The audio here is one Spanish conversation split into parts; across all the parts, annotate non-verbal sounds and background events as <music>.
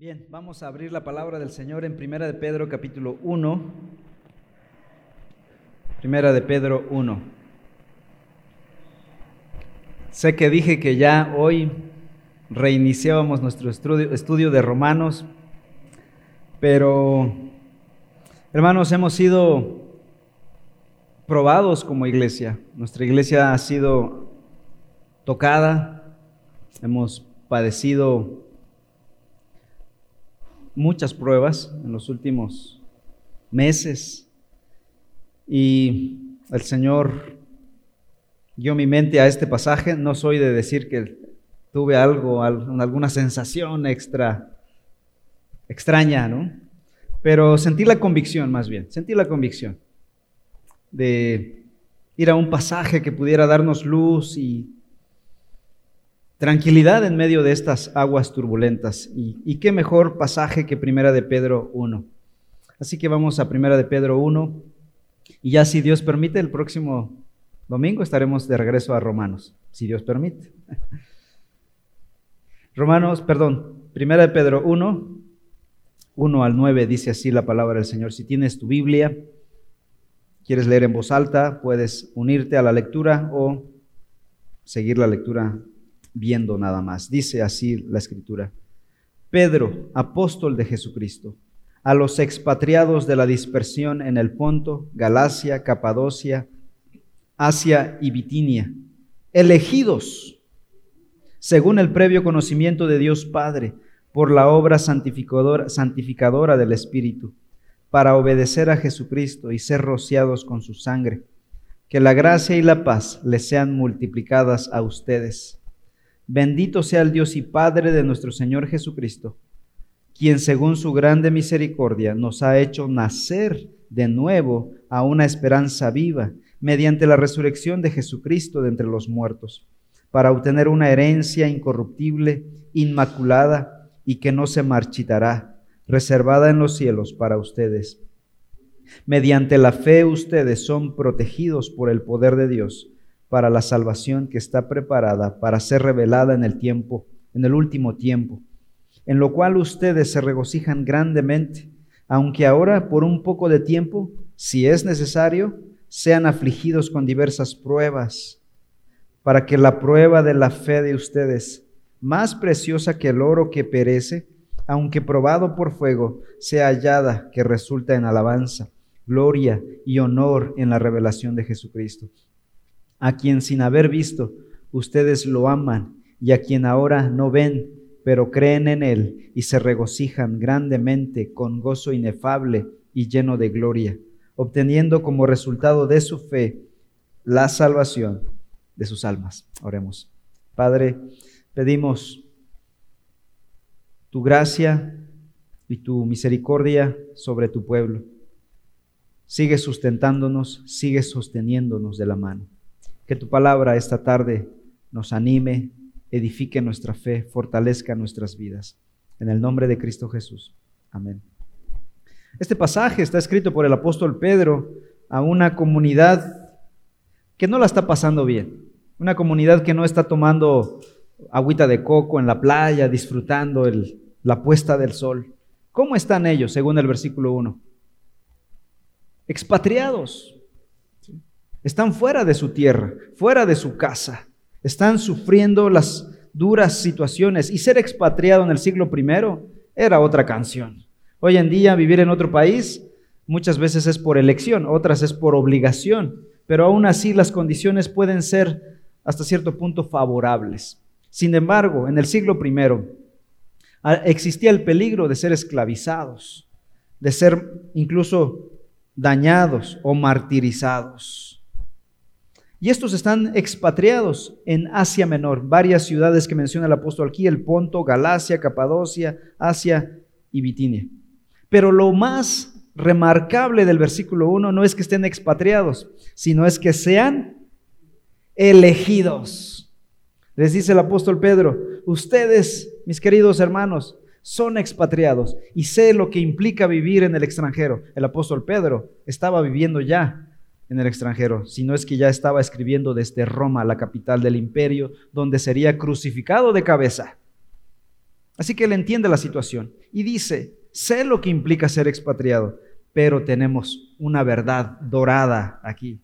Bien, vamos a abrir la palabra del Señor en Primera de Pedro capítulo 1. Primera de Pedro 1. Sé que dije que ya hoy reiniciábamos nuestro estudio, estudio de Romanos, pero hermanos, hemos sido probados como iglesia. Nuestra iglesia ha sido tocada, hemos padecido muchas pruebas en los últimos meses y el Señor dio mi mente a este pasaje. No soy de decir que tuve algo, alguna sensación extra, extraña, ¿no? Pero sentí la convicción más bien, sentí la convicción de ir a un pasaje que pudiera darnos luz y Tranquilidad en medio de estas aguas turbulentas. Y, qué mejor pasaje que Primera de Pedro 1. Así que vamos a Primera de Pedro 1. Y ya si Dios permite, el próximo domingo estaremos de regreso a Romanos, si Dios permite. <laughs> Romanos, perdón, Primera de Pedro 1, 1 al 9 dice así la palabra del Señor. Si tienes tu Biblia, quieres leer en voz alta, puedes unirte a la lectura o seguir la lectura viendo nada más. Dice así la escritura. Pedro, apóstol de Jesucristo, a los expatriados de la dispersión en el Ponto, Galacia, Capadocia, Asia y Bitinia, elegidos según el previo conocimiento de Dios Padre, por la obra santificadora, santificadora del Espíritu, para obedecer a Jesucristo y ser rociados con su sangre. Que la gracia y la paz les sean multiplicadas a ustedes Bendito sea el Dios y Padre de nuestro Señor Jesucristo, quien según su grande misericordia nos ha hecho nacer de nuevo a una esperanza viva mediante la resurrección de Jesucristo de entre los muertos, para obtener una herencia incorruptible, inmaculada y que no se marchitará, reservada en los cielos para ustedes. Mediante la fe ustedes son protegidos por el poder de Dios para la salvación que está preparada para ser revelada en el tiempo, en el último tiempo, en lo cual ustedes se regocijan grandemente, aunque ahora por un poco de tiempo, si es necesario, sean afligidos con diversas pruebas, para que la prueba de la fe de ustedes, más preciosa que el oro que perece, aunque probado por fuego, sea hallada que resulta en alabanza, gloria y honor en la revelación de Jesucristo a quien sin haber visto ustedes lo aman y a quien ahora no ven, pero creen en Él y se regocijan grandemente con gozo inefable y lleno de gloria, obteniendo como resultado de su fe la salvación de sus almas. Oremos. Padre, pedimos tu gracia y tu misericordia sobre tu pueblo. Sigue sustentándonos, sigue sosteniéndonos de la mano. Que tu palabra esta tarde nos anime, edifique nuestra fe, fortalezca nuestras vidas. En el nombre de Cristo Jesús. Amén. Este pasaje está escrito por el apóstol Pedro a una comunidad que no la está pasando bien. Una comunidad que no está tomando agüita de coco en la playa, disfrutando la puesta del sol. ¿Cómo están ellos, según el versículo 1? Expatriados, están fuera de su tierra, fuera de su casa. Están sufriendo las duras situaciones. Y ser expatriado en el siglo I era otra canción. Hoy en día vivir en otro país muchas veces es por elección, otras es por obligación, pero aún así las condiciones pueden ser hasta cierto punto favorables. Sin embargo, en el siglo I ah, existía el peligro de ser esclavizados, de ser incluso dañados o martirizados. Y estos están expatriados en Asia Menor, varias ciudades que menciona el apóstol aquí, el Ponto, Galacia, Capadocia, Asia y Bitinia. Pero lo más remarcable del versículo 1 no es que estén expatriados, sino es que sean elegidos. Les dice el apóstol Pedro, ustedes, mis queridos hermanos, son expatriados y sé lo que implica vivir en el extranjero. El apóstol Pedro estaba viviendo ya en el extranjero, sino es que ya estaba escribiendo desde Roma, la capital del imperio, donde sería crucificado de cabeza. Así que él entiende la situación y dice, sé lo que implica ser expatriado, pero tenemos una verdad dorada aquí.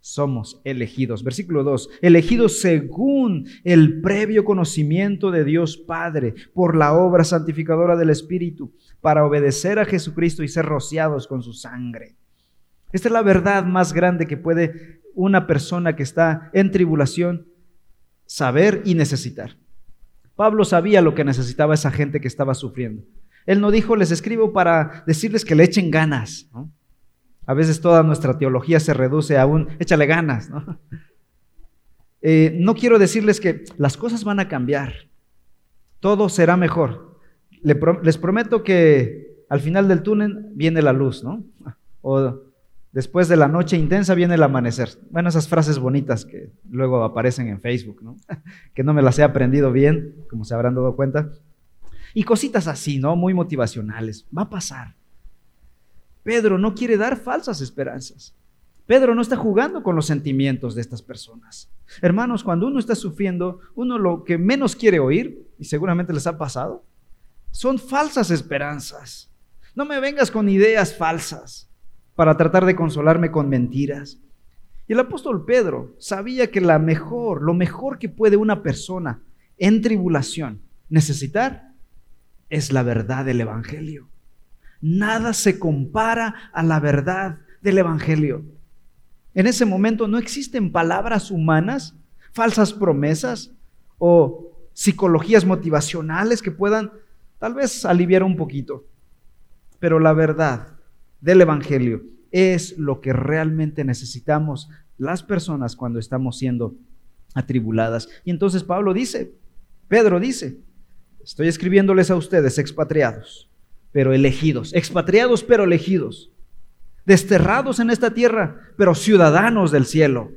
Somos elegidos. Versículo 2. Elegidos según el previo conocimiento de Dios Padre por la obra santificadora del Espíritu, para obedecer a Jesucristo y ser rociados con su sangre. Esta es la verdad más grande que puede una persona que está en tribulación saber y necesitar. Pablo sabía lo que necesitaba esa gente que estaba sufriendo. Él no dijo, les escribo para decirles que le echen ganas. A veces toda nuestra teología se reduce a un, échale ganas. ¿no? <laughs> Eh, no quiero decirles que las cosas van a cambiar. Todo será mejor. les prometo que al final del túnel viene la luz, ¿no? <laughs> O después de la noche intensa viene el amanecer. Bueno, esas frases bonitas que luego aparecen en Facebook, ¿no? <laughs> que no me las he aprendido bien, como se habrán dado cuenta. Y cositas así, ¿no? Muy motivacionales. Va a pasar. Pedro no quiere dar falsas esperanzas. Pedro no está jugando con los sentimientos de estas personas. Hermanos, cuando uno está sufriendo, uno lo que menos quiere oír, y seguramente les ha pasado, son falsas esperanzas. No me vengas con ideas falsas para tratar de consolarme con mentiras. Y el apóstol Pedro sabía que la mejor, lo mejor que puede una persona en tribulación necesitar es la verdad del Evangelio. Nada se compara a la verdad del Evangelio. En ese momento no existen palabras humanas, falsas promesas o psicologías motivacionales que puedan tal vez aliviar un poquito. Pero la verdad del Evangelio es lo que realmente necesitamos las personas cuando estamos siendo atribuladas. Y entonces Pablo dice, Pedro dice, Estoy escribiéndoles a ustedes, expatriados, pero elegidos, expatriados, pero elegidos, desterrados en esta tierra, pero ciudadanos del cielo,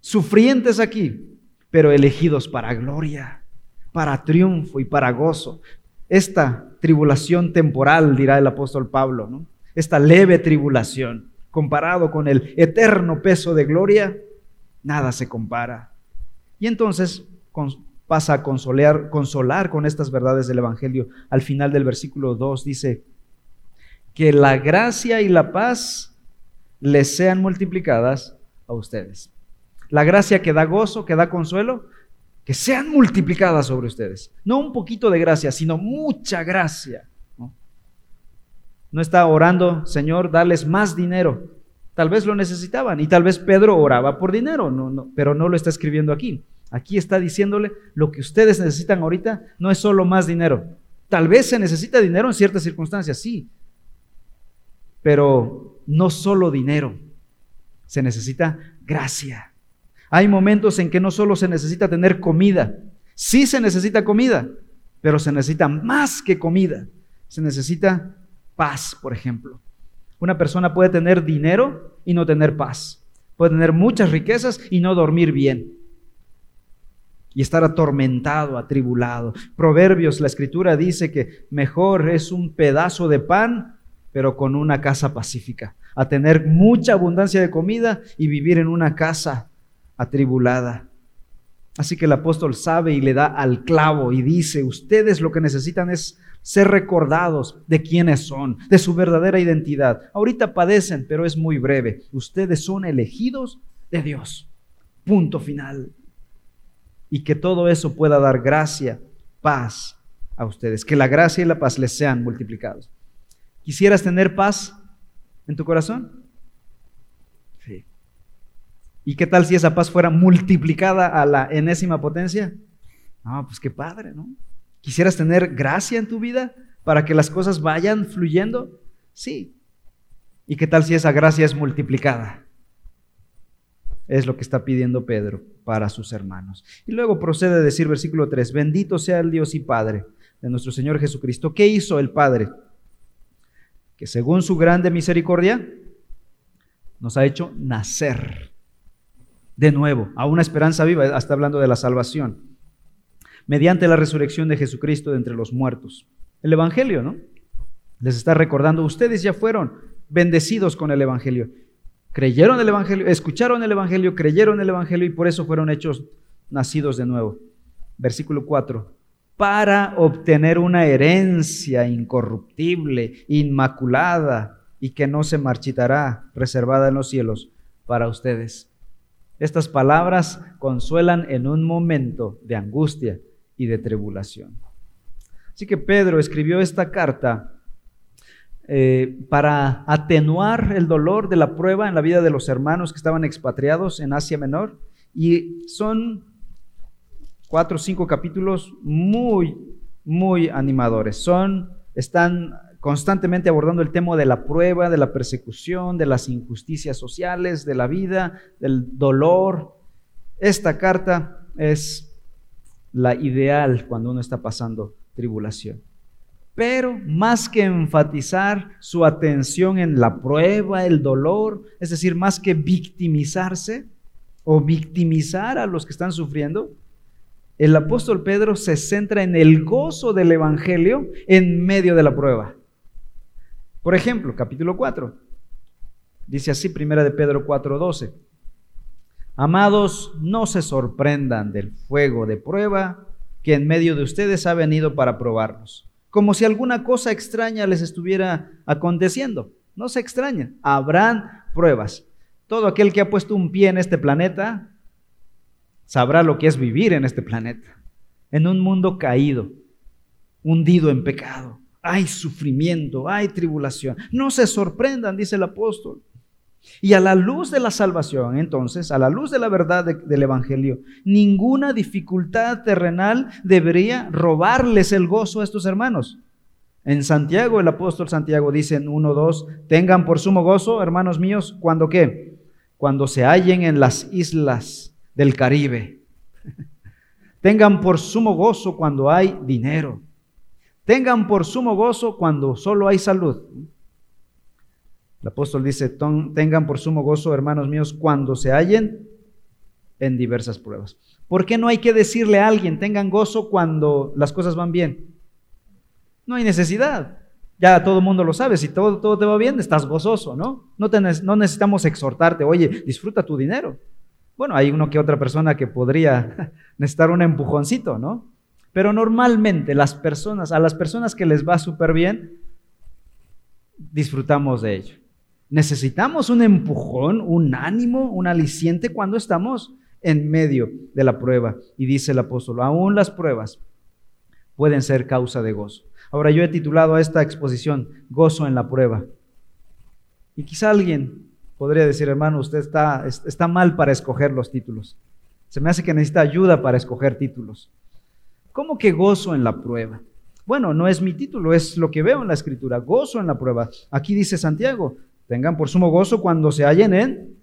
sufrientes aquí, pero elegidos para gloria, para triunfo y para gozo. Esta tribulación temporal, dirá el apóstol Pablo, esta leve tribulación, comparado con el eterno peso de gloria, nada se compara. Y entonces, pasa a consolar, consolar con estas verdades del Evangelio. Al final del versículo 2 dice, que la gracia y la paz les sean multiplicadas a ustedes. La gracia que da gozo, que da consuelo, que sean multiplicadas sobre ustedes. No un poquito de gracia, sino mucha gracia. No, está orando, Señor, dales más dinero. Tal vez lo necesitaban y tal vez Pedro oraba por dinero, no, no, pero no lo está escribiendo aquí. Aquí está diciéndole, lo que ustedes necesitan ahorita no es solo más dinero. Tal vez se necesita dinero en ciertas circunstancias, sí, pero no solo dinero, se necesita gracia. Hay momentos en que no solo se necesita tener comida, sí se necesita comida, pero se necesita más que comida. Se necesita paz, por ejemplo. Una persona puede tener dinero y no tener paz. Puede tener muchas riquezas y no dormir bien y estar atormentado, atribulado. Proverbios, la escritura dice que mejor es un pedazo de pan, pero con una casa pacífica, a tener mucha abundancia de comida y vivir en una casa atribulada. Así que el apóstol sabe y le da al clavo y dice, ustedes lo que necesitan es ser recordados de quiénes son, de su verdadera identidad. Ahorita padecen, pero es muy breve. Ustedes son elegidos de Dios. Punto final y que todo eso pueda dar gracia, paz a ustedes, que la gracia y la paz les sean multiplicados. ¿Quisieras tener paz en tu corazón? ¿Y qué tal si esa paz fuera multiplicada a la enésima potencia? No, pues qué padre, ¿no? ¿Quisieras tener gracia en tu vida para que las cosas vayan fluyendo? Sí. ¿Y qué tal si esa gracia es multiplicada? Es lo que está pidiendo Pedro para sus hermanos. Y luego procede a decir versículo 3, bendito sea el Dios y Padre de nuestro Señor Jesucristo. ¿Qué hizo el Padre? Que según su grande misericordia nos ha hecho nacer de nuevo a una esperanza viva, hasta hablando de la salvación, mediante la resurrección de Jesucristo de entre los muertos. El Evangelio, ¿no? Les está recordando, ustedes ya fueron bendecidos con el Evangelio. Creyeron el Evangelio, escucharon el Evangelio, creyeron el Evangelio y por eso fueron hechos nacidos de nuevo. Versículo 4. para obtener una herencia incorruptible, inmaculada y que no se marchitará, reservada en los cielos para ustedes. Estas palabras consuelan en un momento de angustia y de tribulación. Así que Pedro escribió esta carta eh, para atenuar el dolor de la prueba en la vida de los hermanos que estaban expatriados en Asia Menor. Y son cuatro o cinco capítulos muy, muy animadores. Son, están constantemente abordando el tema de la prueba, de la persecución, de las injusticias sociales, de la vida, del dolor. Esta carta es la ideal cuando uno está pasando tribulación. Pero más que enfatizar su atención en la prueba, el dolor, es decir, más que victimizarse o victimizar a los que están sufriendo, el apóstol Pedro se centra en el gozo del Evangelio en medio de la prueba. Por ejemplo, capítulo 4. Dice así, primera de Pedro 4:12. Amados, no se sorprendan del fuego de prueba que en medio de ustedes ha venido para probarnos, como si alguna cosa extraña les estuviera aconteciendo. No se extrañen, habrán pruebas. Todo aquel que ha puesto un pie en este planeta sabrá lo que es vivir en este planeta, en un mundo caído, hundido en pecado. Hay sufrimiento, hay tribulación. No se sorprendan, dice el apóstol. Y a la luz de la salvación, entonces, a la luz de la verdad del Evangelio, ninguna dificultad terrenal debería robarles el gozo a estos hermanos. En Santiago, el apóstol Santiago dice en 1.2, tengan por sumo gozo, hermanos míos, cuando qué? Cuando se hallen en las islas del Caribe. <laughs> Tengan por sumo gozo cuando hay dinero. Tengan por sumo gozo cuando solo hay salud. El apóstol dice, tengan por sumo gozo, hermanos míos, cuando se hallen en diversas pruebas. ¿Por qué no hay que decirle a alguien, tengan gozo cuando las cosas van bien? No hay necesidad. Ya todo el mundo lo sabe, si todo, todo te va bien, estás gozoso, ¿no? No, no necesitamos exhortarte, oye, disfruta tu dinero. Bueno, hay uno que otra persona que podría <laughs> necesitar un empujoncito, ¿no? Pero normalmente las personas, a las personas que les va súper bien, disfrutamos de ello. Necesitamos un empujón, un ánimo, un aliciente cuando estamos en medio de la prueba. Y dice el apóstol, aún las pruebas pueden ser causa de gozo. Ahora yo he titulado a esta exposición Gozo en la prueba. Y quizá alguien podría decir, hermano, usted está, está mal para escoger los títulos. Se me hace que necesita ayuda para escoger títulos. ¿Cómo que gozo en la prueba? Bueno, no es mi título, es lo que veo en la escritura, gozo en la prueba. Aquí dice Santiago, tengan por sumo gozo cuando se hallen en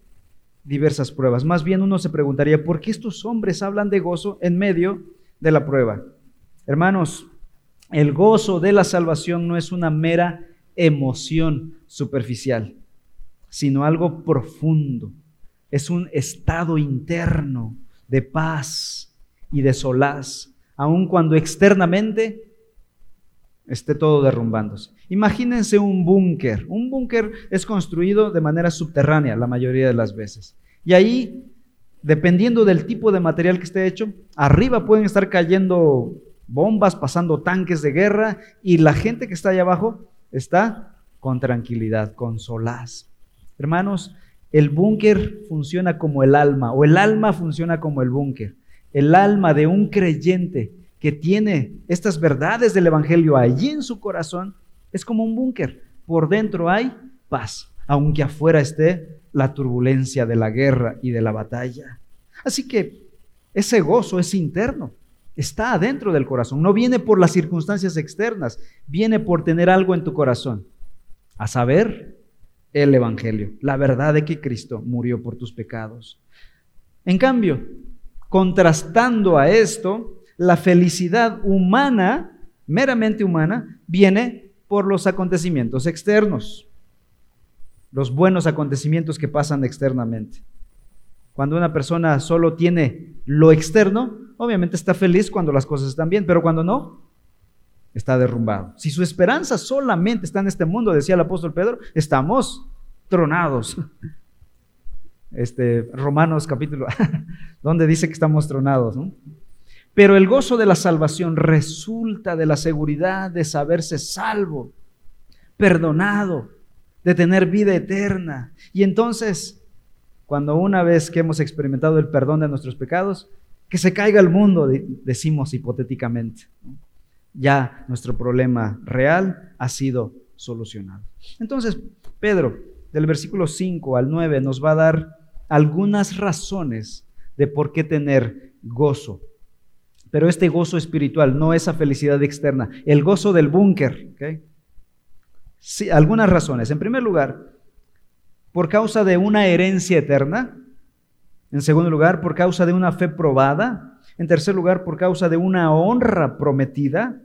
diversas pruebas. Más bien uno se preguntaría, ¿por qué estos hombres hablan de gozo en medio de la prueba? Hermanos, el gozo de la salvación no es una mera emoción superficial sino algo profundo. Es un estado interno de paz y de solaz, aun cuando externamente esté todo derrumbándose. Imagínense un búnker. Un búnker es construido de manera subterránea la mayoría de las veces. Y ahí, dependiendo del tipo de material que esté hecho, arriba pueden estar cayendo bombas, pasando tanques de guerra, y la gente que está allá abajo está con tranquilidad, con solaz. Hermanos, el búnker funciona como el alma, o el alma funciona como el búnker. El alma de un creyente que tiene estas verdades del Evangelio allí en su corazón es como un búnker. Por dentro hay paz, aunque afuera esté la turbulencia de la guerra y de la batalla. Así que ese gozo es interno, está adentro del corazón, no viene por las circunstancias externas, viene por tener algo en tu corazón, a saber, el Evangelio, la verdad de que Cristo murió por tus pecados. En cambio, contrastando a esto, la felicidad humana, meramente humana, viene por los acontecimientos externos, los buenos acontecimientos que pasan externamente. Cuando una persona solo tiene lo externo, obviamente está feliz cuando las cosas están bien, pero cuando no, está derrumbado. Si su esperanza solamente está en este mundo, decía el apóstol Pedro, estamos tronados. Este, Romanos capítulo, <laughs> donde dice que estamos tronados. Pero el gozo de la salvación resulta de la seguridad de saberse salvo, perdonado, de tener vida eterna. Y entonces, cuando una vez que hemos experimentado el perdón de nuestros pecados, que se caiga el mundo, decimos hipotéticamente. Ya nuestro problema real ha sido solucionado. Entonces, Pedro, del versículo 5 al 9, nos va a dar algunas razones de por qué tener gozo. Pero este gozo espiritual, no esa felicidad externa, el gozo del búnker. Sí, algunas razones. En primer lugar, por causa de una herencia eterna. En segundo lugar, por causa de una fe probada. En tercer lugar, por causa de una honra prometida.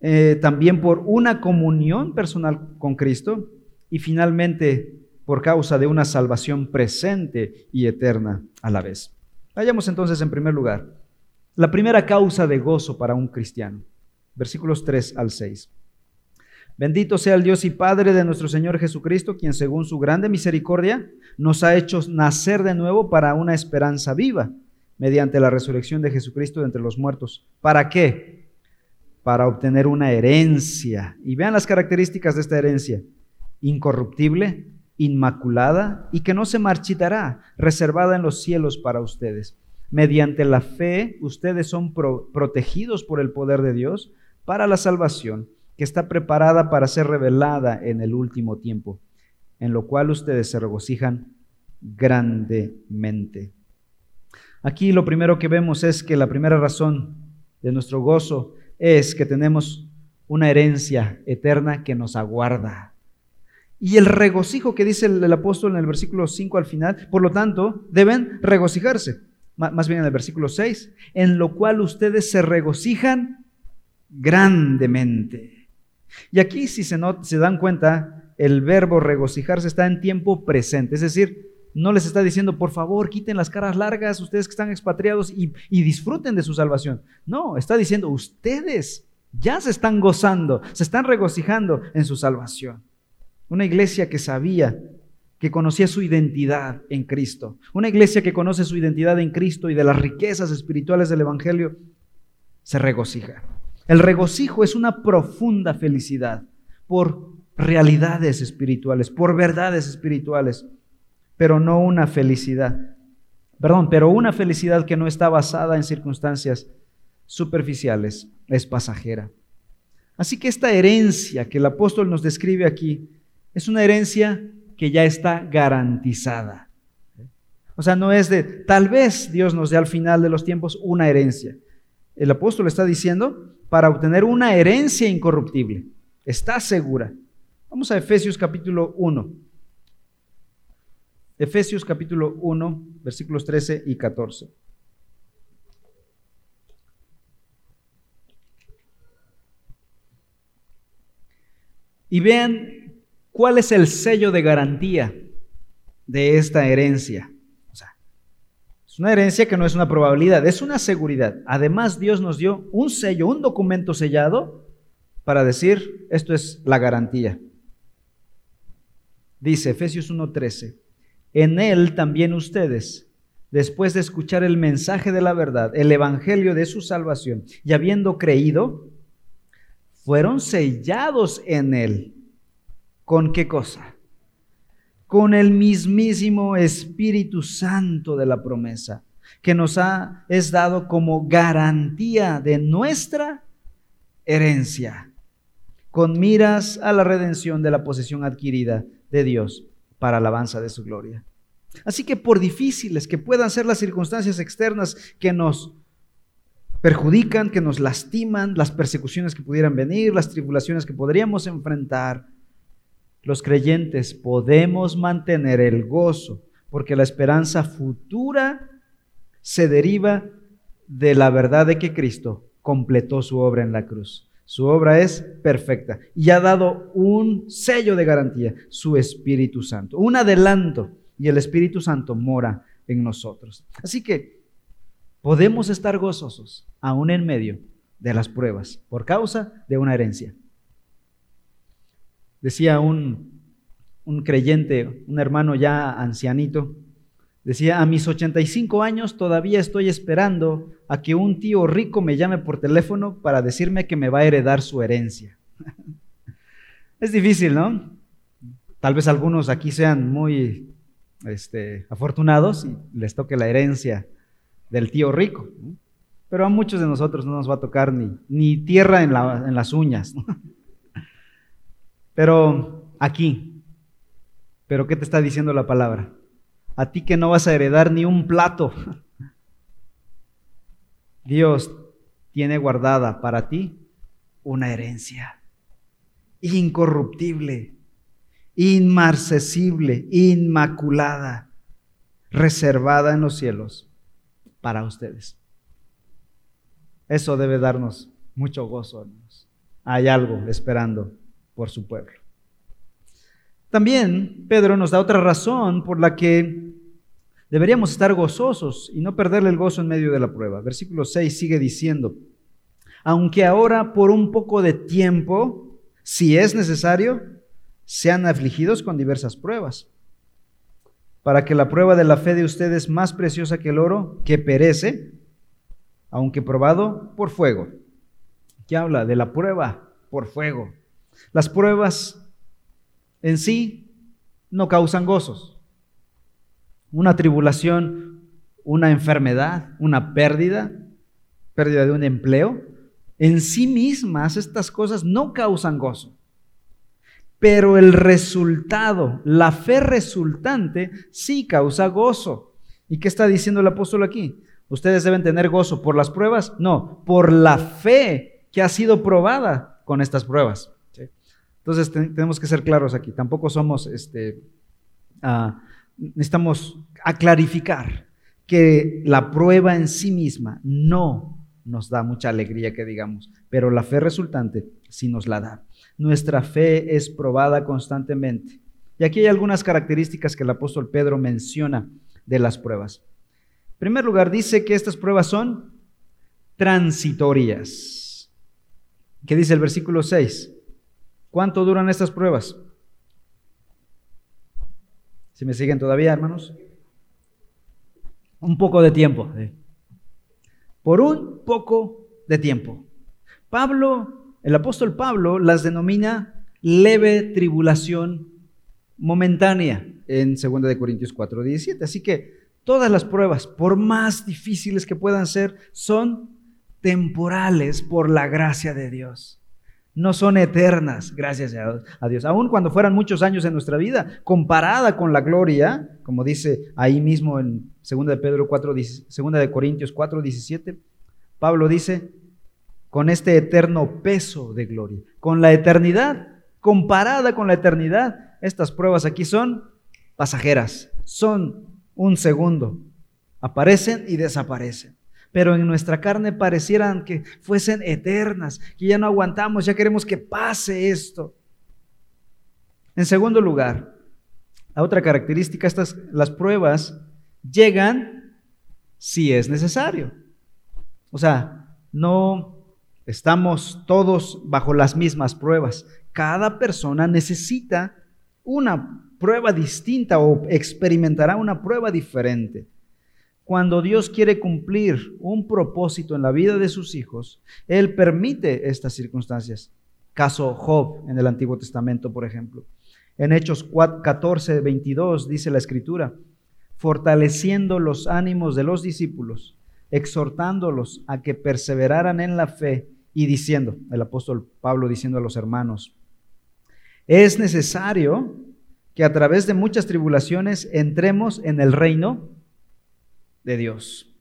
Eh, también por una comunión personal con Cristo. Y finalmente, por causa de una salvación presente y eterna a la vez. Vayamos entonces en primer lugar. La primera causa de gozo para un cristiano. Versículos 3 al 6. Bendito sea el Dios y Padre de nuestro Señor Jesucristo, quien según su grande misericordia nos ha hecho nacer de nuevo para una esperanza viva, mediante la resurrección de Jesucristo de entre los muertos. ¿Para qué? Para obtener una herencia. Y vean las características de esta herencia. Incorruptible, inmaculada y que no se marchitará, reservada en los cielos para ustedes. Mediante la fe, ustedes son protegidos por el poder de Dios para la salvación que está preparada para ser revelada en el último tiempo, en lo cual ustedes se regocijan grandemente. Aquí lo primero que vemos es que la primera razón de nuestro gozo es que tenemos una herencia eterna que nos aguarda. Y el regocijo que dice el, apóstol en el versículo 5 al final, por lo tanto, deben regocijarse. más bien en el versículo 6, en lo cual ustedes se regocijan grandemente. Y aquí, si se, dan cuenta, el verbo regocijarse está en tiempo presente, es decir, no les está diciendo, por favor, quiten las caras largas, ustedes que están expatriados y disfruten de su salvación. No, está diciendo, ustedes ya se están gozando, se están regocijando en su salvación. Una iglesia que sabía, que conocía su identidad en Cristo. Una iglesia que conoce su identidad en Cristo y de las riquezas espirituales del Evangelio, se regocija. El regocijo es una profunda felicidad por realidades espirituales, por verdades espirituales, pero no una felicidad. Perdón, pero una felicidad que no está basada en circunstancias superficiales, es pasajera. Así que esta herencia que el apóstol nos describe aquí es una herencia que ya está garantizada. O sea, no es de tal vez Dios nos dé al final de los tiempos una herencia. El apóstol está diciendo para obtener una herencia incorruptible. Está segura. Vamos a Efesios capítulo 1. Efesios capítulo 1, versículos 13 y 14. Y vean ¿Cuál es el sello de garantía de esta herencia? O sea, es una herencia que no es una probabilidad, es una seguridad. Además, Dios nos dio un sello, un documento sellado para decir, esto es la garantía. Dice Efesios 1:13, en él también ustedes, después de escuchar el mensaje de la verdad, el evangelio de su salvación, y habiendo creído, fueron sellados en él ¿Con qué cosa? Con el mismísimo Espíritu Santo de la promesa, que nos ha, es dado como garantía de nuestra herencia, con miras a la redención de la posesión adquirida de Dios para alabanza de su gloria. Así que por difíciles que puedan ser las circunstancias externas que nos perjudican, que nos lastiman, las persecuciones que pudieran venir, las tribulaciones que podríamos enfrentar, los creyentes podemos mantener el gozo, porque la esperanza futura se deriva de la verdad de que Cristo completó su obra en la cruz. Su obra es perfecta y ha dado un sello de garantía, su Espíritu Santo, un adelanto, y el Espíritu Santo mora en nosotros. Así que podemos estar gozosos aún en medio de las pruebas por causa de una herencia. Decía un, creyente, un hermano ya ancianito, Decía, a mis 85 años todavía estoy esperando a que un tío rico me llame por teléfono para decirme que me va a heredar su herencia. <laughs> es difícil, ¿no? Tal vez algunos aquí sean muy este, afortunados y les toque la herencia del tío rico. Pero a muchos de nosotros no nos va a tocar ni, ni tierra en, en las uñas. Pero aquí, ¿pero qué te está diciendo la palabra? A ti que no vas a heredar ni un plato. <laughs> Dios tiene guardada para ti una herencia incorruptible, inmarcesible, inmaculada, reservada en los cielos para ustedes. Eso debe darnos mucho gozo, hermanos. Hay algo esperando por su pueblo. También Pedro nos da otra razón por la que deberíamos estar gozosos y no perderle el gozo en medio de la prueba. Versículo 6 sigue diciendo, aunque ahora por un poco de tiempo, si es necesario, sean afligidos con diversas pruebas, para que la prueba de la fe de ustedes más preciosa que el oro, que perece, aunque probado por fuego. ¿Qué habla? De la prueba por fuego. Las pruebas en sí no causan gozos. Una tribulación, una enfermedad, una pérdida, pérdida de un empleo, en sí mismas estas cosas no causan gozo. Pero el resultado, la fe resultante, sí causa gozo. ¿Y qué está diciendo el apóstol aquí? Ustedes deben tener gozo por las pruebas, no, por la fe que ha sido probada con estas pruebas. Entonces tenemos que ser claros aquí. Tampoco somos, este, ah, necesitamos aclarificar que la prueba en sí misma no nos da mucha alegría, que digamos, pero la fe resultante sí nos la da. Nuestra fe es probada constantemente. Y aquí hay algunas características que el apóstol Pedro menciona de las pruebas. En primer lugar, dice que estas pruebas son transitorias. ¿Qué dice el versículo 6? ¿Cuánto duran estas pruebas? Si me siguen todavía, hermanos. Un poco de tiempo. Por un poco de tiempo. Pablo, el apóstol Pablo las denomina leve tribulación momentánea en 2 de Corintios 4, 17. Así que todas las pruebas, por más difíciles que puedan ser, son temporales por la gracia de Dios no son eternas, gracias a Dios. Aun cuando fueran muchos años en nuestra vida, comparada con la gloria, como dice ahí mismo en 2 de Pedro 4, 2 de Corintios 4, 17, Pablo dice, con este eterno peso de gloria, con la eternidad, comparada con la eternidad, estas pruebas aquí son pasajeras, son un segundo, aparecen y desaparecen pero en nuestra carne parecieran que fuesen eternas, que ya no aguantamos, ya queremos que pase esto. En segundo lugar, la otra característica, estas, las pruebas llegan si es necesario. O sea, no estamos todos bajo las mismas pruebas. Cada persona necesita una prueba distinta o experimentará una prueba diferente. Cuando Dios quiere cumplir un propósito en la vida de sus hijos, Él permite estas circunstancias. Caso Job en el Antiguo Testamento, por ejemplo. En Hechos 14, 22 dice la Escritura, fortaleciendo los ánimos de los discípulos, exhortándolos a que perseveraran en la fe y diciendo, el apóstol Pablo diciendo a los hermanos, es necesario que a través de muchas tribulaciones entremos en el reino de Dios.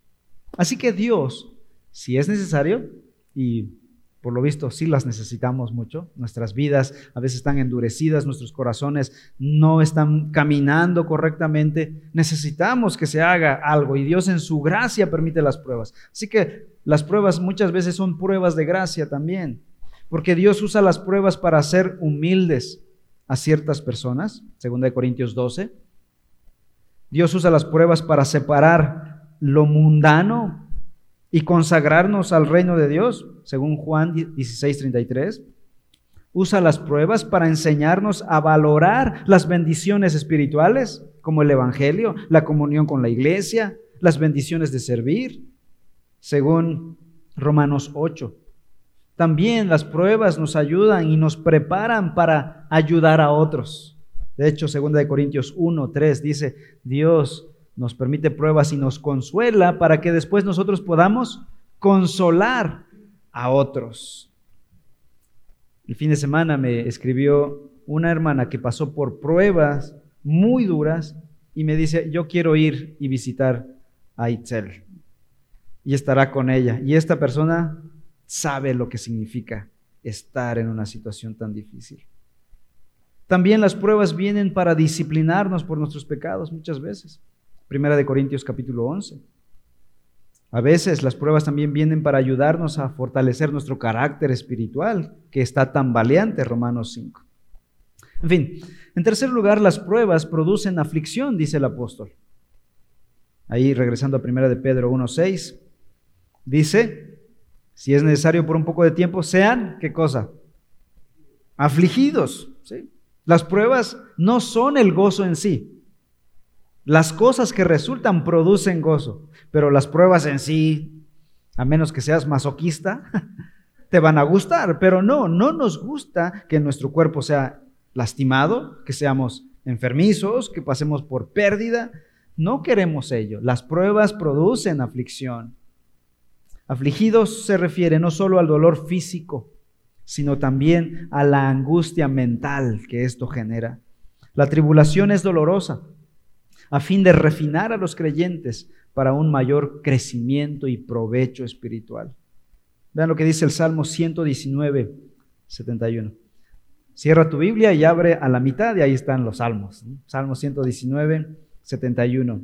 Así que Dios, si es necesario, y por lo visto sí las necesitamos mucho, nuestras vidas a veces están endurecidas, nuestros corazones no están caminando correctamente, necesitamos que se haga algo y Dios en su gracia permite las pruebas. Así que las pruebas muchas veces son pruebas de gracia también, porque Dios usa las pruebas para hacer humildes a ciertas personas, 2 Corintios 12. Dios usa las pruebas para separar lo mundano y consagrarnos al reino de Dios, según Juan 16:33. usa las pruebas para enseñarnos a valorar las bendiciones espirituales, como el Evangelio, la comunión con la iglesia, las bendiciones de servir, según Romanos 8. También las pruebas nos ayudan y nos preparan para ayudar a otros. De hecho, 2 Corintios 1, 3 dice, Dios nos permite pruebas y nos consuela para que después nosotros podamos consolar a otros. El fin de semana me escribió una hermana que pasó por pruebas muy duras y me dice, yo quiero ir y visitar a Itzel y estará con ella. Y esta persona sabe lo que significa estar en una situación tan difícil. También las pruebas vienen para disciplinarnos por nuestros pecados muchas veces. Primera de Corintios capítulo 11. A veces las pruebas también vienen para ayudarnos a fortalecer nuestro carácter espiritual, que está tan valiente, Romanos 5. En fin, en tercer lugar, las pruebas producen aflicción, dice el apóstol. Ahí regresando a Primera de Pedro 1.6, dice, si es necesario por un poco de tiempo, sean, ¿qué cosa? Afligidos. ¿sí? Las pruebas no son el gozo en sí. Las cosas que resultan producen gozo, pero las pruebas en sí, a menos que seas masoquista, <laughs> te van a gustar, pero no, no nos gusta que nuestro cuerpo sea lastimado, que seamos enfermizos, que pasemos por pérdida. No queremos ello. Las pruebas producen aflicción. Afligidos se refiere no solo al dolor físico, sino también a la angustia mental que esto genera. La tribulación es dolorosa a fin de refinar a los creyentes para un mayor crecimiento y provecho espiritual. Vean lo que dice el Salmo 119, 71. Cierra tu Biblia y abre a la mitad y ahí están los salmos. Salmo 119, 71.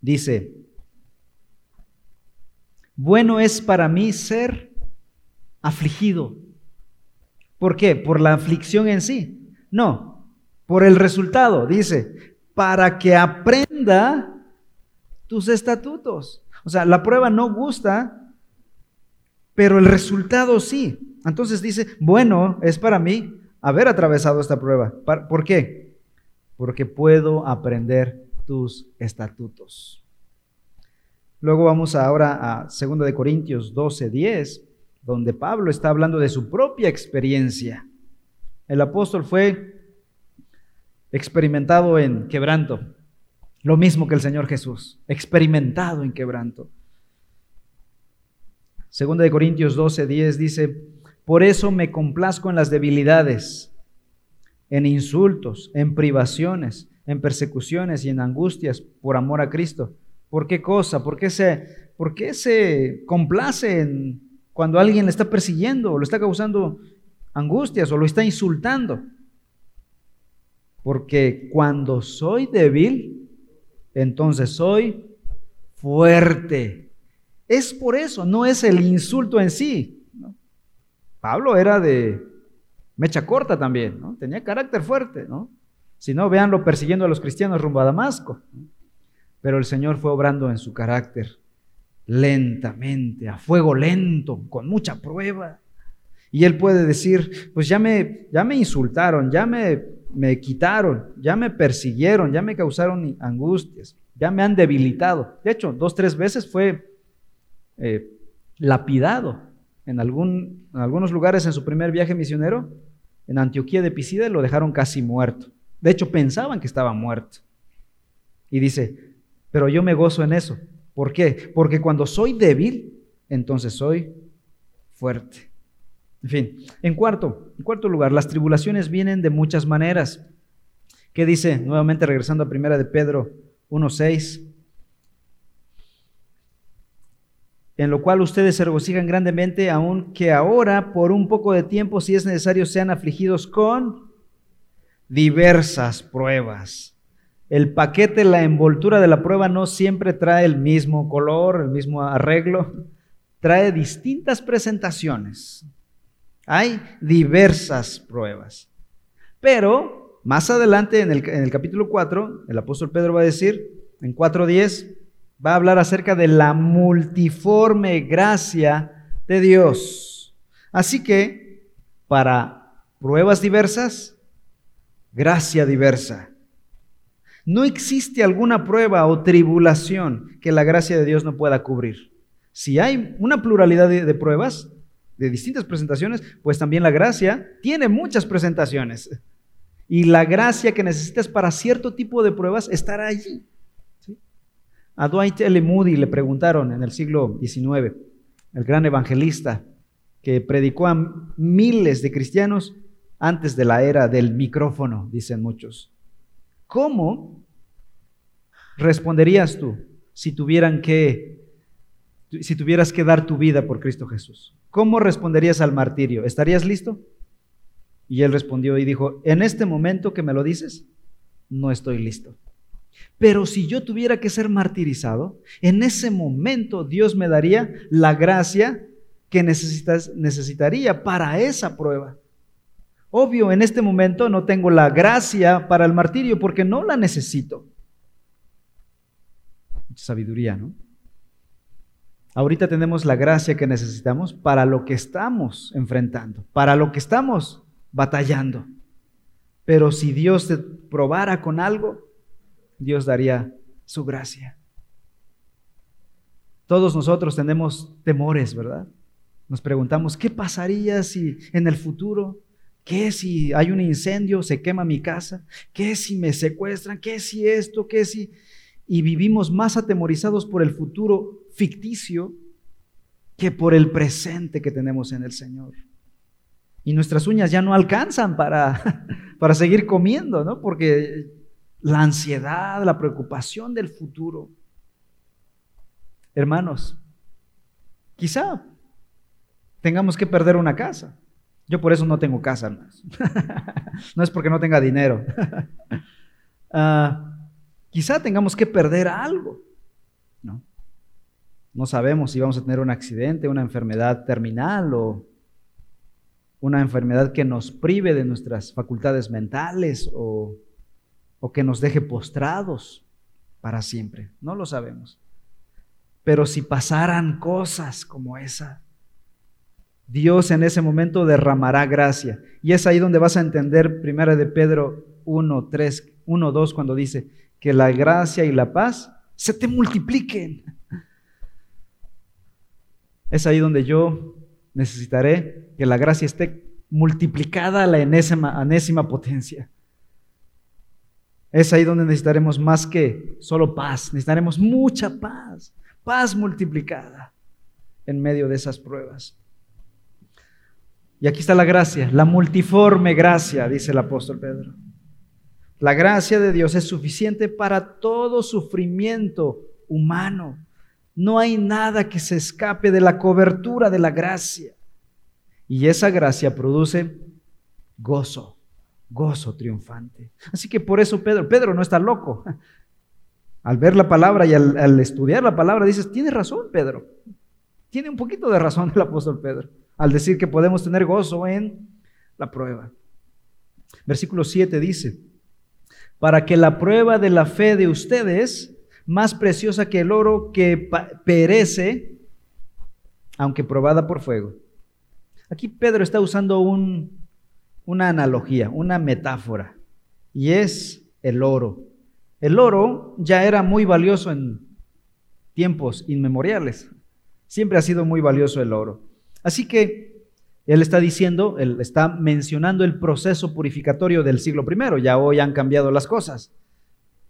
Dice, bueno es para mí ser afligido. ¿Por qué? ¿Por la aflicción en sí? No, por el resultado. Dice, para que aprenda tus estatutos. O sea, la prueba no gusta, pero el resultado sí. Entonces dice, bueno, es para mí haber atravesado esta prueba. ¿Por qué? Porque puedo aprender tus estatutos. Luego vamos ahora a 2 de Corintios 12, 10, donde Pablo está hablando de su propia experiencia. El apóstol fue experimentado en quebranto, lo mismo que el Señor Jesús, experimentado en quebranto. 2 de Corintios 12, 10 dice, por eso me complazco en las debilidades, en insultos, en privaciones, en persecuciones y en angustias por amor a Cristo ¿Por qué cosa? ¿Por qué se, por qué se complace cuando alguien le está persiguiendo o le está causando angustias o lo está insultando? Porque cuando soy débil, entonces soy fuerte. Es por eso, no es el insulto en sí. Pablo era de mecha corta también, ¿no? tenía carácter fuerte. ¿no? Si no, véanlo persiguiendo a los cristianos rumbo a Damasco. Pero el Señor fue obrando en su carácter lentamente, a fuego lento, con mucha prueba. Y él puede decir, pues ya me, ya me insultaron, ya me, me quitaron, ya me persiguieron, ya me causaron angustias, ya me han debilitado. De hecho, dos, tres veces fue eh, lapidado en, algún, en algunos lugares en su primer viaje misionero. En Antioquía de Pisida lo dejaron casi muerto. De hecho, pensaban que estaba muerto. Y dice, pero yo me gozo en eso. ¿Por qué? Porque cuando soy débil, entonces soy fuerte. En fin, en cuarto, cuarto lugar, las tribulaciones vienen de muchas maneras. ¿Qué dice? Nuevamente regresando a primera de Pedro 1.6. En lo cual ustedes se regocijan grandemente, aunque ahora, por un poco de tiempo, si es necesario, sean afligidos con diversas pruebas el paquete, la envoltura de la prueba no siempre trae el mismo color, el mismo arreglo, trae distintas presentaciones. Hay diversas pruebas. Pero más adelante en el, capítulo 4, el apóstol Pedro va a decir, en 4.10, va a hablar acerca de la multiforme gracia de Dios. Así que para pruebas diversas, gracia diversa. No existe alguna prueba o tribulación que la gracia de Dios no pueda cubrir. Si hay una pluralidad de, pruebas, de distintas presentaciones, pues también la gracia tiene muchas presentaciones. Y la gracia que necesitas para cierto tipo de pruebas estará allí. A Dwight L. Moody le preguntaron en el siglo XIX, el gran evangelista que predicó a miles de cristianos antes de la era del micrófono, dicen muchos. ¿Cómo responderías tú si tuvieran que si tuvieras que dar tu vida por Cristo Jesús? ¿Cómo responderías al martirio? ¿Estarías listo? Y él respondió y dijo, en este momento que me lo dices, no estoy listo. Pero si yo tuviera que ser martirizado, en ese momento Dios me daría la gracia que necesitas, necesitaría para esa prueba. Obvio, en este momento no tengo la gracia para el martirio porque no la necesito. Sabiduría, ¿no? Ahorita tenemos la gracia que necesitamos para lo que estamos enfrentando, para lo que estamos batallando. Pero si Dios te probara con algo, Dios daría su gracia. Todos nosotros tenemos temores, ¿verdad? Nos preguntamos, ¿qué pasaría si en el futuro? ¿Qué si hay un incendio, se quema mi casa? ¿Qué si me secuestran? ¿Qué si esto? ¿Qué si... Y vivimos más atemorizados por el futuro ficticio que por el presente que tenemos en el Señor. Y nuestras uñas ya no alcanzan para, <laughs> para seguir comiendo, ¿no? Porque la ansiedad, la preocupación del futuro. Hermanos, quizá tengamos que perder una casa. Yo por eso no tengo casa, hermanos. <laughs> no es porque no tenga dinero. <laughs> Ah, quizá tengamos que perder algo. ¿no? no sabemos si vamos a tener un accidente, una enfermedad terminal o una enfermedad que nos prive de nuestras facultades mentales o o que nos deje postrados para siempre. No lo sabemos. Pero si pasaran cosas como esa, Dios en ese momento derramará gracia. Y es ahí donde vas a entender primera de Pedro 1, 3, 1, 2, cuando dice que la gracia y la paz se te multipliquen. Es ahí donde yo necesitaré que la gracia esté multiplicada a la enésima, potencia. Es ahí donde necesitaremos más que solo paz, necesitaremos mucha paz, paz multiplicada en medio de esas pruebas. Y aquí está la gracia, la multiforme gracia, dice el apóstol Pedro. La gracia de Dios es suficiente para todo sufrimiento humano. No hay nada que se escape de la cobertura de la gracia. Y esa gracia produce gozo gozo triunfante. Así que por eso Pedro, Pedro no está loco. Al ver la palabra y al, estudiar la palabra, dices, tiene razón Pedro. Tiene un poquito de razón el apóstol Pedro al decir que podemos tener gozo en la prueba. Versículo 7 dice, para que la prueba de la fe de ustedes, más preciosa que el oro que perece, aunque probada por fuego. Aquí Pedro está usando un, una analogía, una metáfora, y es el oro. El oro ya era muy valioso en tiempos inmemoriales. Siempre ha sido muy valioso el oro. Así que él está diciendo, él está mencionando el proceso purificatorio del siglo I. Ya hoy han cambiado las cosas.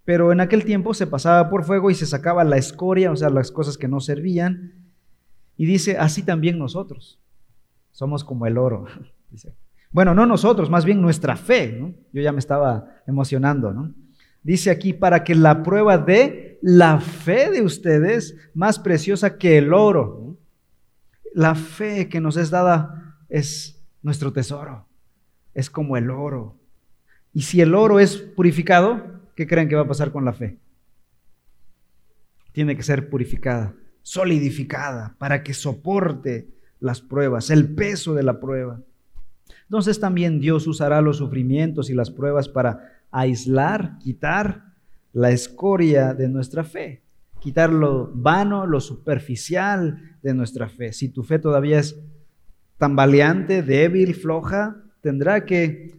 Pero en aquel tiempo se pasaba por fuego y se sacaba la escoria, o sea, las cosas que no servían. Y dice, así también nosotros. Somos como el oro. <laughs> Dice, bueno, no nosotros, más bien nuestra fe. ¿no? Yo ya me estaba emocionando. ¿no? Dice aquí, para que la prueba de la fe de ustedes, más preciosa que el oro, la fe que nos es dada es nuestro tesoro, es como el oro. Y si el oro es purificado, ¿qué creen que va a pasar con la fe? Tiene que ser purificada, solidificada, para que soporte las pruebas, el peso de la prueba. Entonces también Dios usará los sufrimientos y las pruebas para aislar, quitar la escoria de nuestra fe, quitar lo vano, lo superficial de nuestra fe. Si tu fe todavía es tambaleante, débil, floja, tendrá que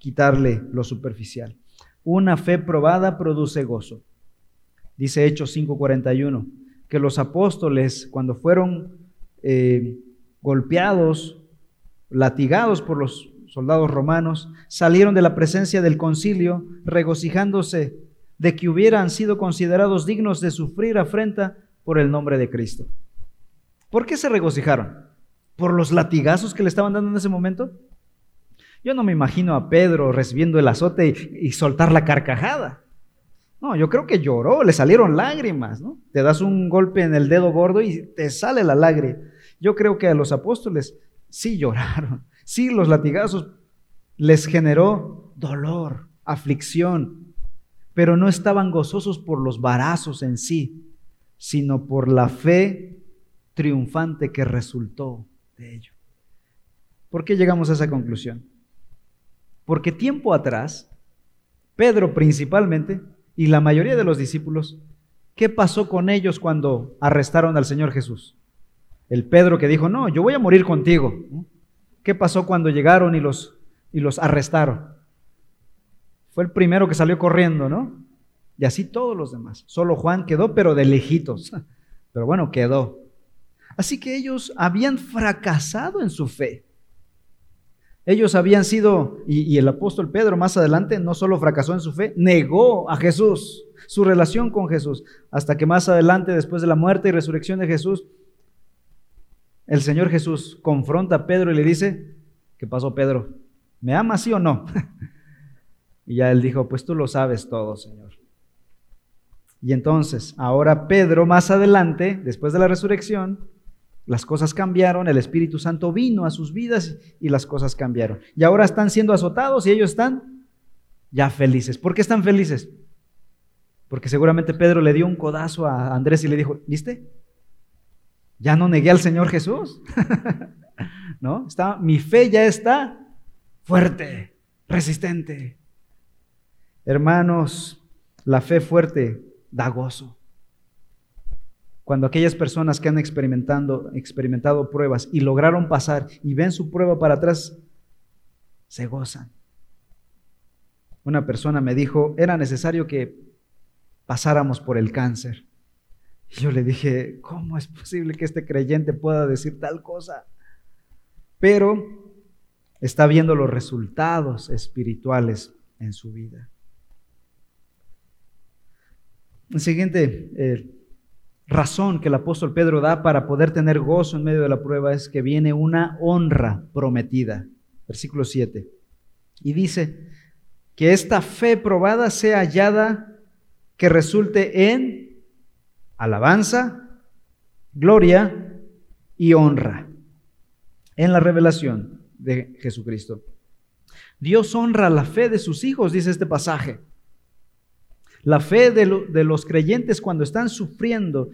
quitarle lo superficial. Una fe probada produce gozo. Dice Hechos 5:41, que los apóstoles cuando fueron eh, golpeados, latigados por los soldados romanos, salieron de la presencia del concilio regocijándose de que hubieran sido considerados dignos de sufrir afrenta por el nombre de Cristo. ¿Por qué se regocijaron? ¿Por los latigazos que le estaban dando en ese momento? Yo no me imagino a Pedro recibiendo el azote y, soltar la carcajada. No, yo creo que lloró, le salieron lágrimas, ¿no? Te das un golpe en el dedo gordo y te sale la lágrima. Yo creo que a los apóstoles sí lloraron, <laughs> sí los latigazos les generó dolor, aflicción, pero no estaban gozosos por los varazos en sí, sino por la fe triunfante que resultó ello. ¿Por qué llegamos a esa conclusión? Porque tiempo atrás, Pedro principalmente y la mayoría de los discípulos, ¿qué pasó con ellos cuando arrestaron al Señor Jesús? El Pedro que dijo, no, yo voy a morir contigo. ¿Qué pasó cuando llegaron y los, y los arrestaron? Fue el primero que salió corriendo, ¿no? Y así todos los demás. Solo Juan quedó, pero de lejitos. <laughs> Pero bueno, quedó. Así que ellos habían fracasado en su fe. Ellos habían sido, y, el apóstol Pedro más adelante no solo fracasó en su fe, negó a Jesús, su relación con Jesús, hasta que más adelante, después de la muerte y resurrección de Jesús, el Señor Jesús confronta a Pedro y le dice, ¿qué pasó Pedro? ¿Me amas sí o no? <laughs> y ya él dijo, pues tú lo sabes todo, Señor. Y entonces, ahora Pedro más adelante, después de la resurrección, las cosas cambiaron, el Espíritu Santo vino a sus vidas y las cosas cambiaron. Y ahora están siendo azotados y ellos están ya felices. ¿Por qué están felices? Porque seguramente Pedro le dio un codazo a Andrés y le dijo, ¿viste? Ya no negué al Señor Jesús. <laughs> ¿No? Está, mi fe ya está fuerte, resistente. Hermanos, la fe fuerte da gozo. Cuando aquellas personas que han experimentado, experimentado pruebas y lograron pasar y ven su prueba para atrás, se gozan. Una persona me dijo, era necesario que pasáramos por el cáncer. Y yo le dije, ¿cómo es posible que este creyente pueda decir tal cosa? Pero está viendo los resultados espirituales en su vida. El siguiente eh, razón que el apóstol Pedro da para poder tener gozo en medio de la prueba es que viene una honra prometida. Versículo 7. Y dice, que esta fe probada sea hallada que resulte en alabanza, gloria y honra en la revelación de Jesucristo. Dios honra la fe de sus hijos, dice este pasaje. La fe de, los creyentes cuando están sufriendo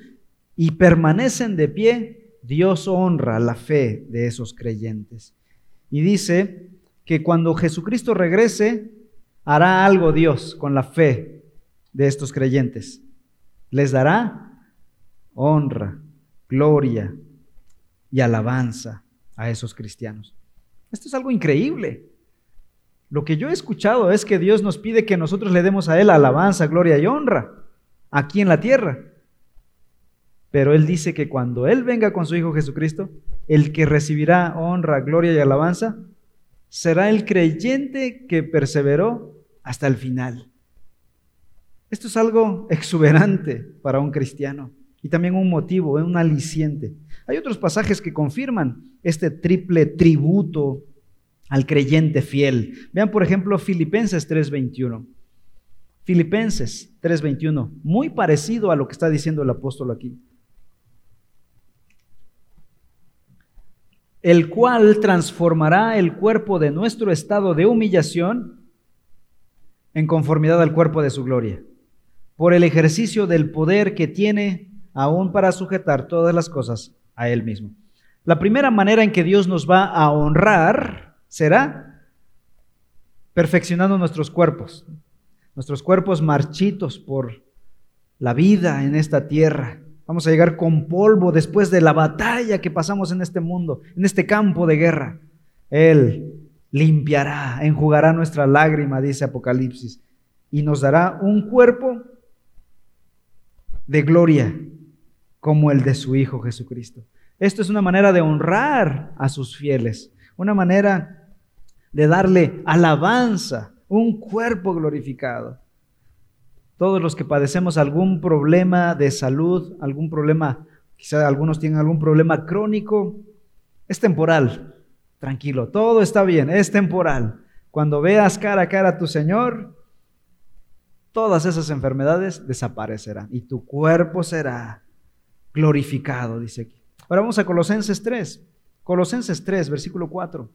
y permanecen de pie, Dios honra la fe de esos creyentes. Y dice que cuando Jesucristo regrese, hará algo Dios con la fe de estos creyentes. Les dará honra, gloria y alabanza a esos cristianos. Esto es algo increíble. Lo que yo he escuchado es que Dios nos pide que nosotros le demos a Él alabanza, gloria y honra aquí en la tierra. Pero Él dice que cuando Él venga con su Hijo Jesucristo, el que recibirá honra, gloria y alabanza será el creyente que perseveró hasta el final. Esto es algo exuberante para un cristiano y también un motivo, un aliciente. Hay otros pasajes que confirman este triple tributo al creyente fiel. Vean, por ejemplo, Filipenses 3:21. Filipenses 3:21, muy parecido a lo que está diciendo el apóstol aquí. El cual transformará el cuerpo de nuestro estado de humillación en conformidad al cuerpo de su gloria, por el ejercicio del poder que tiene aún para sujetar todas las cosas a Él mismo. La primera manera en que Dios nos va a honrar será perfeccionando nuestros cuerpos, nuestros cuerpos marchitos por la vida en esta tierra, Vamos a llegar con polvo después de la batalla que pasamos en este mundo, en este campo de guerra. Él limpiará, enjugará nuestra lágrima, dice Apocalipsis, y nos dará un cuerpo de gloria como el de su Hijo Jesucristo. Esto es una manera de honrar a sus fieles, una manera de darle alabanza, un cuerpo glorificado. Todos los que padecemos algún problema de salud, algún problema, quizá algunos tienen algún problema crónico, es temporal. Tranquilo, todo está bien, es temporal. Cuando veas cara a cara a tu Señor, todas esas enfermedades desaparecerán y tu cuerpo será glorificado, dice aquí. Ahora vamos a Colosenses 3. Colosenses 3, versículo 4.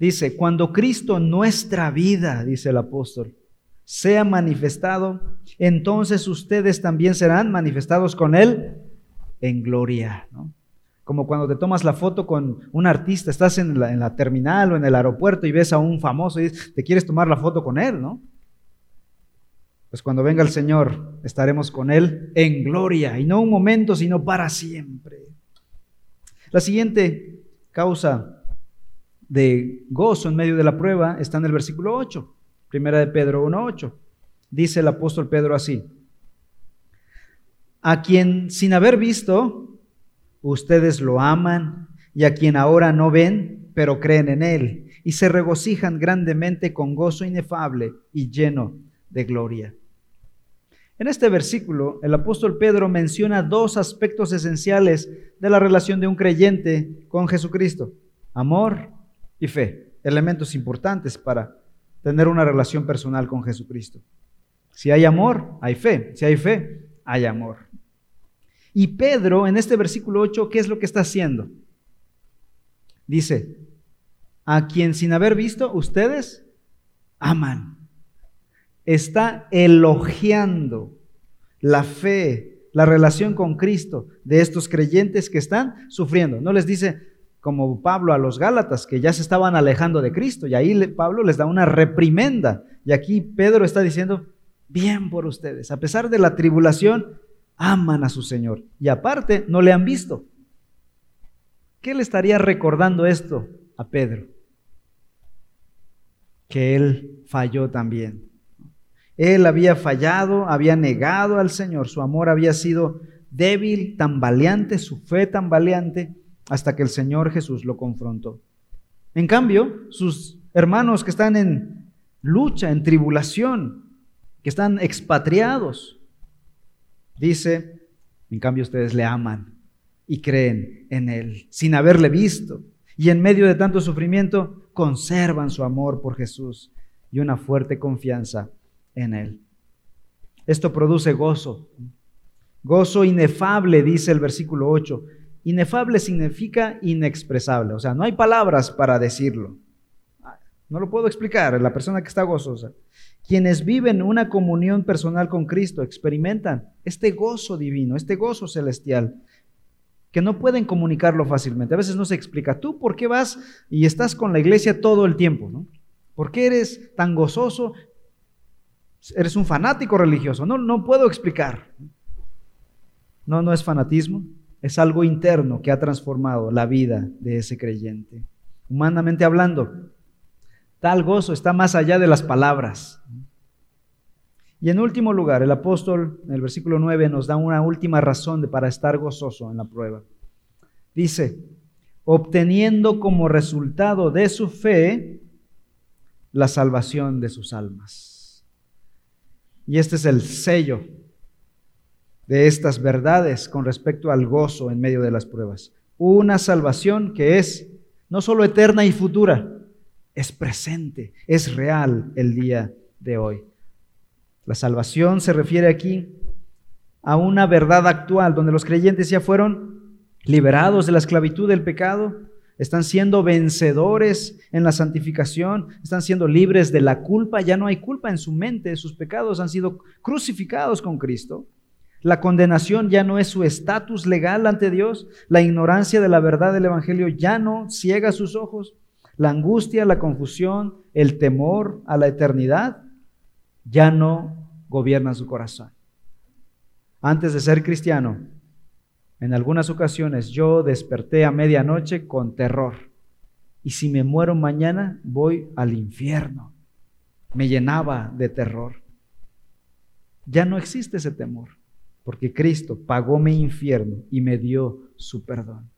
Dice, cuando Cristo nuestra vida, dice el apóstol, sea manifestado, entonces ustedes también serán manifestados con Él en gloria. Como cuando te tomas la foto con un artista, estás en la, en la, terminal o en el aeropuerto y ves a un famoso y te quieres tomar la foto con Él, ¿no? Pues cuando venga el Señor, estaremos con Él en gloria, y no un momento, sino para siempre. La siguiente causa de gozo en medio de la prueba está en el versículo 8, primera de Pedro 1.8. Dice el apóstol Pedro así, a quien sin haber visto, ustedes lo aman, y a quien ahora no ven, pero creen en él, y se regocijan grandemente con gozo inefable y lleno de gloria. En este versículo, el apóstol Pedro menciona dos aspectos esenciales de la relación de un creyente con Jesucristo, amor y fe, elementos importantes para tener una relación personal con Jesucristo. Si hay amor, hay fe. Si hay fe, hay amor. Y Pedro, en este versículo 8, ¿qué es lo que está haciendo? Dice, a quien sin haber visto, ustedes aman. Está elogiando la fe, la relación con Cristo de estos creyentes que están sufriendo. No les dice, como Pablo a los Gálatas, que ya se estaban alejando de Cristo, y ahí Pablo les da una reprimenda. Y aquí Pedro está diciendo, bien por ustedes, a pesar de la tribulación, aman a su Señor. Y aparte, no le han visto. ¿Qué le estaría recordando esto a Pedro? Que él falló también. Él había fallado, había negado al Señor, su amor había sido débil, tambaleante, su fe tambaleante, hasta que el Señor Jesús lo confrontó. En cambio, sus hermanos que están en lucha, en tribulación, que están expatriados, dice, en cambio ustedes le aman y creen en Él, sin haberle visto. Y en medio de tanto sufrimiento, conservan su amor por Jesús y una fuerte confianza en Él. Esto produce gozo, gozo inefable, dice el versículo 8, Inefable significa inexpresable, o sea, no hay palabras para decirlo. No lo puedo explicar, la persona que está gozosa. Quienes viven una comunión personal con Cristo experimentan este gozo divino, este gozo celestial, que no pueden comunicarlo fácilmente. A veces no se explica, ¿tú por qué vas y estás con la iglesia todo el tiempo? ¿no? ¿Por qué eres tan gozoso? Eres un fanático religioso. No, no puedo explicar. No, no es fanatismo. Es algo interno que ha transformado la vida de ese creyente. Humanamente hablando, tal gozo está más allá de las palabras. Y en último lugar, el apóstol en el versículo 9 nos da una última razón de, para estar gozoso en la prueba. Dice, obteniendo como resultado de su fe la salvación de sus almas. Y este es el sello de estas verdades con respecto al gozo en medio de las pruebas. Una salvación que es no solo eterna y futura, es presente, es real el día de hoy. La salvación se refiere aquí a una verdad actual donde los creyentes ya fueron liberados de la esclavitud del pecado, están siendo vencedores en la santificación, están siendo libres de la culpa, ya no hay culpa en su mente, sus pecados han sido crucificados con Cristo. La condenación ya no es su estatus legal ante Dios. La ignorancia de la verdad del Evangelio ya no ciega sus ojos. La angustia, la confusión, el temor a la eternidad ya no gobierna su corazón. Antes de ser cristiano, en algunas ocasiones yo desperté a medianoche con terror. Y si me muero mañana, voy al infierno. Me llenaba de terror. Ya no existe ese temor, porque Cristo pagó mi infierno y me dio su perdón.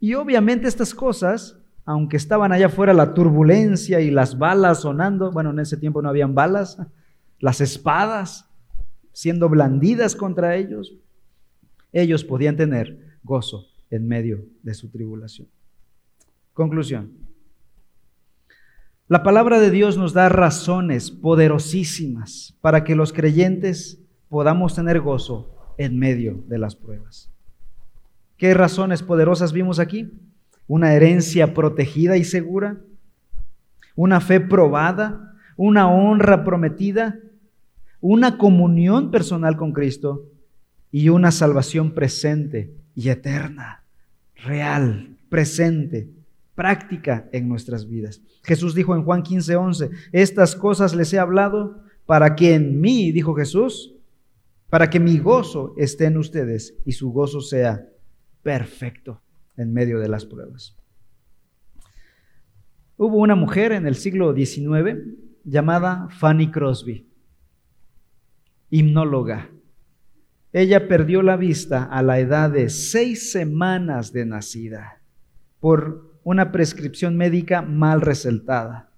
Y obviamente estas cosas, aunque estaban allá afuera la turbulencia y las balas sonando, bueno, en ese tiempo no habían balas, las espadas siendo blandidas contra ellos, ellos podían tener gozo en medio de su tribulación. Conclusión. La palabra de Dios nos da razones poderosísimas para que los creyentes podamos tener gozo en medio de las pruebas. ¿Qué razones poderosas vimos aquí? Una herencia protegida y segura, una fe probada, una honra prometida, una comunión personal con Cristo y una salvación presente y eterna, real, presente, práctica en nuestras vidas. Jesús dijo en Juan 15, 11, estas cosas les he hablado para que en mí, dijo Jesús, para que mi gozo esté en ustedes y su gozo sea perfecto en medio de las pruebas. Hubo una mujer en el siglo XIX llamada Fanny Crosby himnóloga. Ella perdió la vista a la edad de seis semanas de nacida por una prescripción médica mal resaltada.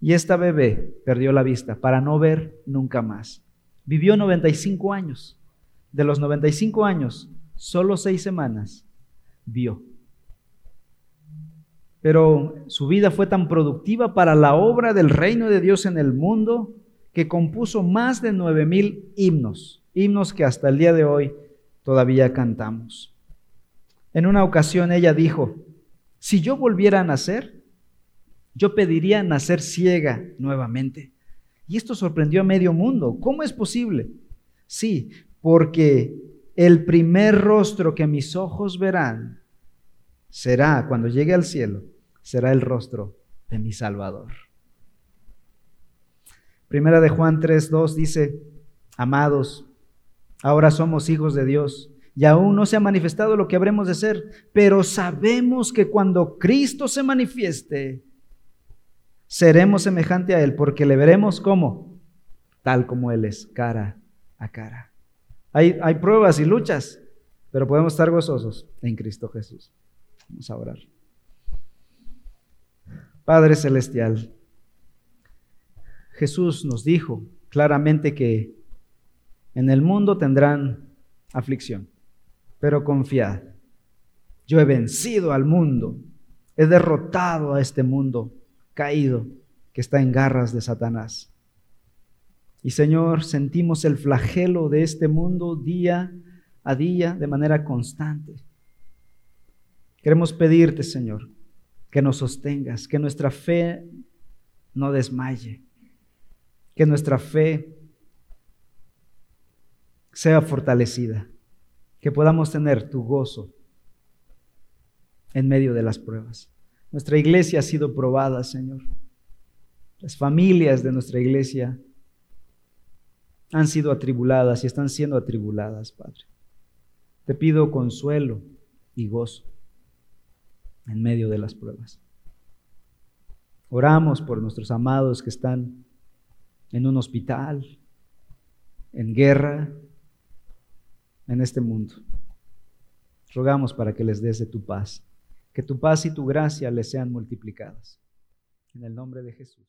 Y esta bebé perdió la vista para no ver nunca más. Vivió 95 años. De los 95 años, solo seis semanas vio. Pero su vida fue tan productiva para la obra del reino de Dios en el mundo que compuso más de nueve mil himnos, himnos que hasta el día de hoy todavía cantamos. En una ocasión ella dijo, si yo volviera a nacer, yo pediría nacer ciega nuevamente. Y esto sorprendió a medio mundo. ¿Cómo es posible? Sí, porque el primer rostro que mis ojos verán será, cuando llegue al cielo, será el rostro de mi Salvador. Primera de Juan 3:2 dice, amados, ahora somos hijos de Dios y aún no se ha manifestado lo que habremos de ser, pero sabemos que cuando Cristo se manifieste, seremos semejante a Él, porque le veremos como, tal como Él es, cara a cara. Hay, hay pruebas y luchas, pero podemos estar gozosos en Cristo Jesús. Vamos a orar. Padre Celestial, Jesús nos dijo claramente que en el mundo tendrán aflicción, pero confiad, yo he vencido al mundo, he derrotado a este mundo caído que está en garras de Satanás. Y Señor, sentimos el flagelo de este mundo día a día de manera constante. Queremos pedirte, Señor, que nos sostengas, que nuestra fe no desmaye, que nuestra fe sea fortalecida, que podamos tener tu gozo en medio de las pruebas. Nuestra iglesia ha sido probada, Señor. Las familias de nuestra iglesia han sido atribuladas y están siendo atribuladas, Padre. Te pido consuelo y gozo en medio de las pruebas. Oramos por nuestros amados que están en un hospital, en guerra, en este mundo. Rogamos para que les des de tu paz, que tu paz y tu gracia les sean multiplicadas. En el nombre de Jesús.